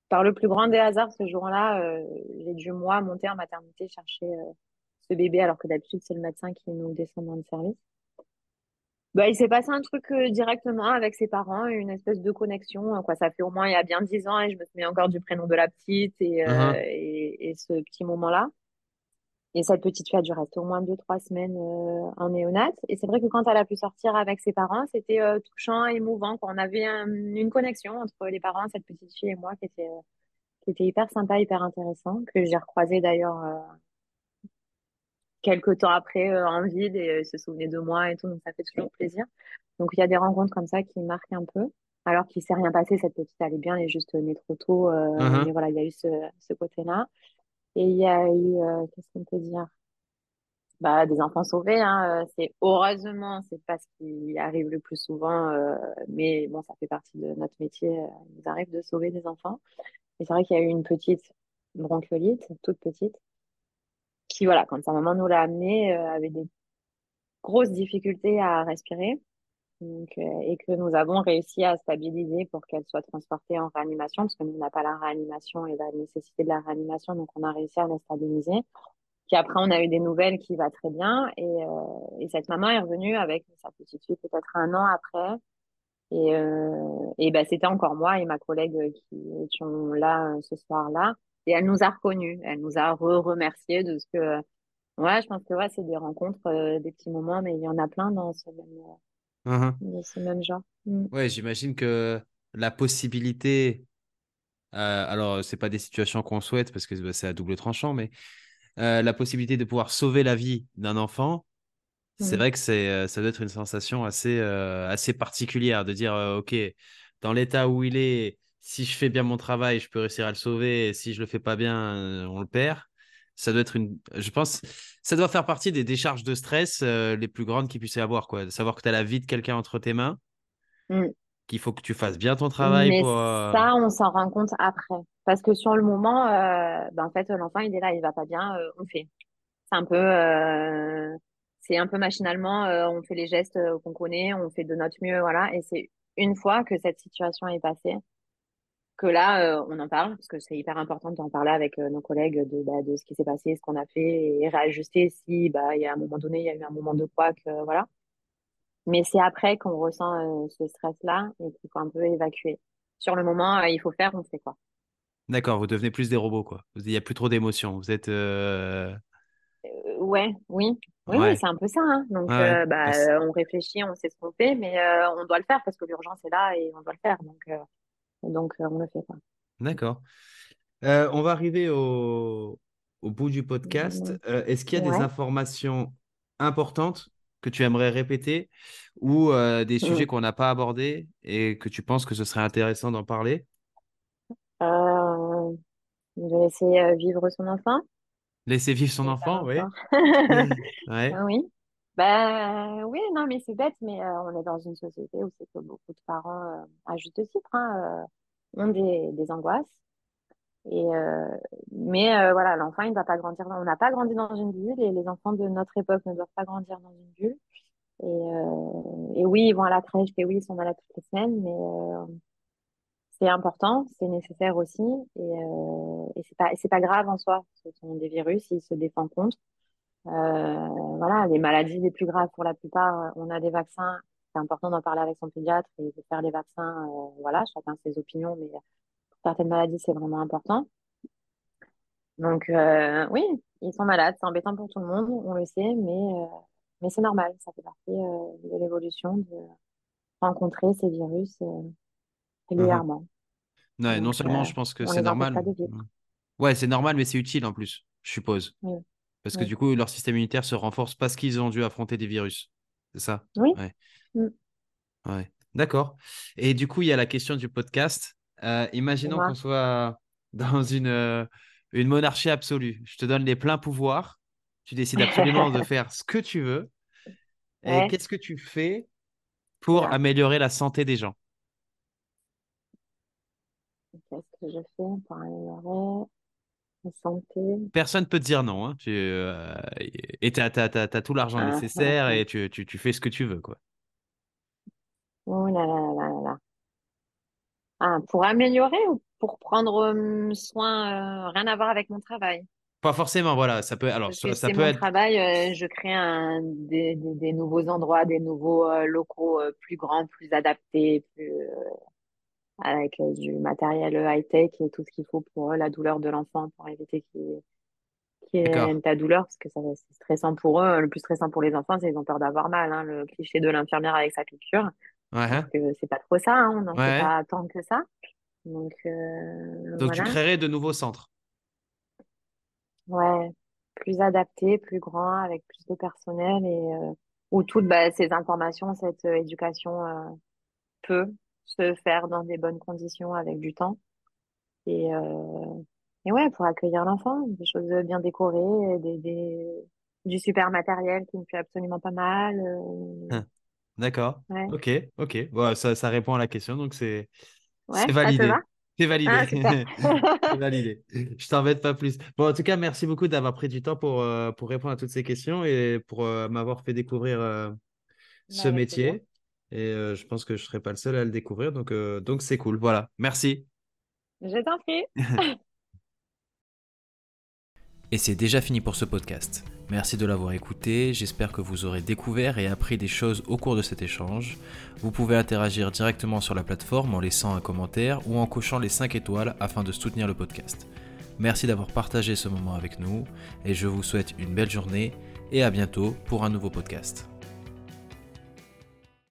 par le plus grand des hasards, ce jour-là, j'ai dû, moi, monter en maternité chercher ce bébé, alors que d'habitude, c'est le médecin qui nous descend dans le service. Bah, il s'est passé un truc euh, directement avec ses parents, une espèce de connexion, euh, quoi. Ça fait au moins il y a bien dix ans et je me souviens encore du prénom de la petite et, euh, Uhum. et, et ce petit moment-là. Et cette petite fille a dû rester au moins deux, trois semaines euh, en néonat. Et c'est vrai que quand elle a pu sortir avec ses parents, c'était touchant, émouvant, quoi. On avait un- une connexion entre les parents, cette petite fille et moi qui était, qui était hyper sympa, hyper intéressant, que j'ai recroisé d'ailleurs quelques temps après euh, en ville et euh, se souvenait de moi et tout, donc ça fait toujours plaisir. Donc il y a des rencontres comme ça qui marquent un peu, alors qu'il s'est rien passé, cette petite allait bien, elle est juste née trop tôt, euh, Uhum. mais voilà, il y a eu ce, ce côté-là. Et il y a eu, euh, qu'est-ce qu'on peut dire? Bah, des enfants sauvés, hein, euh, c'est heureusement, c'est pas ce qui arrive le plus souvent, euh, mais bon, ça fait partie de notre métier, euh, il nous arrive de sauver des enfants. Et c'est vrai qu'il y a eu une petite bronchiolite, toute petite, qui, voilà, quand sa maman nous l'a amenée, euh, avait des grosses difficultés à respirer. Euh, et que nous avons réussi à stabiliser pour qu'elle soit transportée en réanimation, parce que nous, on n'a pas la réanimation et la nécessité de la réanimation, donc on a réussi à la stabiliser. Puis après, on a eu des nouvelles qui va très bien, et, euh, et cette maman est revenue avec sa petite fille peut-être un an après, et, euh, et ben, c'était encore moi et ma collègue qui étions là ce soir-là, et elle nous a reconnus, elle nous a re-remercié de ce que, ouais, je pense que ouais, c'est des rencontres, euh, des petits moments, mais il y en a plein dans ce même, Uhum. de ce même genre. Mm. Ouais, j'imagine que la possibilité, euh, alors c'est pas des situations qu'on souhaite parce que bah, c'est à double tranchant, mais euh, la possibilité de pouvoir sauver la vie d'un enfant, c'est Mm. vrai que c'est, euh, ça doit être une sensation assez, euh, assez particulière de dire, euh, OK, dans l'état où il est, si je fais bien mon travail, je peux réussir à le sauver, et si je le fais pas bien, euh, on le perd. Ça doit être une, je pense, ça doit faire partie des décharges de stress euh, les plus grandes qu'il puisse y avoir, quoi. De savoir que tu as la vie de quelqu'un entre tes mains, Mm. qu'il faut que tu fasses bien ton travail Mais pour. euh, ça, on s'en rend compte après. Parce que sur le moment, euh, ben, en fait, l'enfant, il est là, il va pas bien, on fait. C'est un peu, c'est un peu machinalement, on fait les gestes qu'on connaît, on fait de notre mieux, voilà. Et c'est une fois que cette situation est passée, que là, euh, on en parle, parce que c'est hyper important d'en parler avec euh, nos collègues de, bah, de ce qui s'est passé, ce qu'on a fait, et réajuster si, bah, il y a un moment donné, il y a eu un moment de quoi que, voilà. Mais c'est après qu'on ressent euh, ce stress-là et qu'il faut un peu évacuer. Sur le moment, euh, il faut faire, on fait quoi. D'accord, vous devenez plus des robots, quoi. Il n'y a plus trop d'émotions. Vous êtes. euh, Euh, ouais, oui. Oui, oui, c'est un peu ça. hein. Donc, ouais. euh, bah, euh, on réfléchit, on sait ce qu'on fait, mais euh, on doit le faire parce que l'urgence est là et on doit le faire. Donc, euh, donc euh, on le fait pas. D'accord. Euh, on va arriver au, au bout du podcast. Euh, est-ce qu'il y a des informations importantes que tu aimerais répéter ou euh, des sujets Mm. qu'on n'a pas abordés et que tu penses que ce serait intéressant d'en parler? Laisser vivre son enfant. Laisser vivre son enfant, oui. [laughs] [laughs] Ouais. Ah Oui. Bah, oui, non, mais c'est bête, mais euh, on est dans une société où c'est que beaucoup de parents, à juste titre, ont des, angoisses. Et, euh, mais euh, voilà, l'enfant, il ne va pas grandir. On n'a pas grandi dans une bulle et les enfants de notre époque ne doivent pas grandir dans une bulle. Et, oui, ils vont à la crèche, et oui, ils sont malades toutes les semaines, mais c'est important, c'est nécessaire aussi, et, et c'est pas, pas grave en soi. Ce sont des virus, ils se défendent contre. Euh, voilà, les maladies les plus graves pour la plupart, on a des vaccins. C'est important d'en parler avec son pédiatre et de faire les vaccins. Euh, voilà, chacun ses opinions, mais pour certaines maladies, c'est vraiment important. Donc euh, oui, ils sont malades, c'est embêtant pour tout le monde, on le sait, mais mais c'est normal, ça fait partie de l'évolution de rencontrer ces virus régulièrement. Ouais, non seulement je pense que c'est normal. Ouais, c'est normal, mais c'est utile en plus, je suppose. Oui, Parce que du coup, leur système immunitaire se renforce parce qu'ils ont dû affronter des virus. C'est ça? oui. Ouais. Mm. Ouais. D'accord. Et du coup, il y a la question du podcast. Euh, imaginons qu'on soit [laughs] dans une, euh, une monarchie absolue. Je te donne les pleins pouvoirs. Tu décides absolument de [laughs] faire ce que tu veux. Et qu'est-ce que tu fais pour améliorer la santé des gens? qu'est-ce que je fais pour améliorer? Santé? Personne peut te dire non. Hein. Tu, euh, et tu as, tout l'argent Ah, nécessaire et tu, tu, tu fais ce que tu veux, quoi. Oh là là là là là. Ah, pour améliorer ou pour prendre euh, soin, euh, rien à voir avec mon travail? Pas forcément, voilà. Ça peut, alors, ça, peut mon être. travail, euh, je crée un, des, des, des nouveaux endroits, des nouveaux locaux plus grands, plus adaptés, plus, avec euh, du matériel high-tech et tout ce qu'il faut pour euh, la douleur de l'enfant, pour éviter qu'il D'accord. de la douleur, parce que ça, c'est stressant pour eux. Le plus stressant pour les enfants, c'est qu'ils ont peur d'avoir mal, hein, le cliché de l'infirmière avec sa piqûre. Ouais. Hein. que c'est pas trop ça, hein, on n'en fait Ouais. pas tant que ça. Donc euh, Donc, tu créerais de nouveaux centres. ouais, plus adapté, plus grand, avec plus de personnel et euh, où toutes bah, ces informations, cette euh, éducation euh, peut se faire dans des bonnes conditions avec du temps. Et, euh, et ouais, pour accueillir l'enfant, des choses bien décorées, des, des, du super matériel qui me fait absolument pas mal. euh, Hein. D'accord. ouais, Ok, ok. Bon, ça, ça répond à la question, donc c'est ouais, validé. C'est Ah, validé. [laughs] C'est validé. Je t'embête pas plus. Bon, en tout cas, merci beaucoup d'avoir pris du temps pour, euh, pour répondre à toutes ces questions et pour euh, m'avoir fait découvrir euh, Bah, ce plaisir. métier. Et euh, je pense que je ne serai pas le seul à le découvrir, donc euh, donc c'est cool. Voilà. Merci. Je t'en prie. [laughs] Et c'est déjà fini pour ce podcast. Merci de l'avoir écouté, j'espère que vous aurez découvert et appris des choses au cours de cet échange. Vous pouvez interagir directement sur la plateforme en laissant un commentaire ou en cochant les 5 étoiles afin de soutenir le podcast. Merci d'avoir partagé ce moment avec nous et je vous souhaite une belle journée et à bientôt pour un nouveau podcast.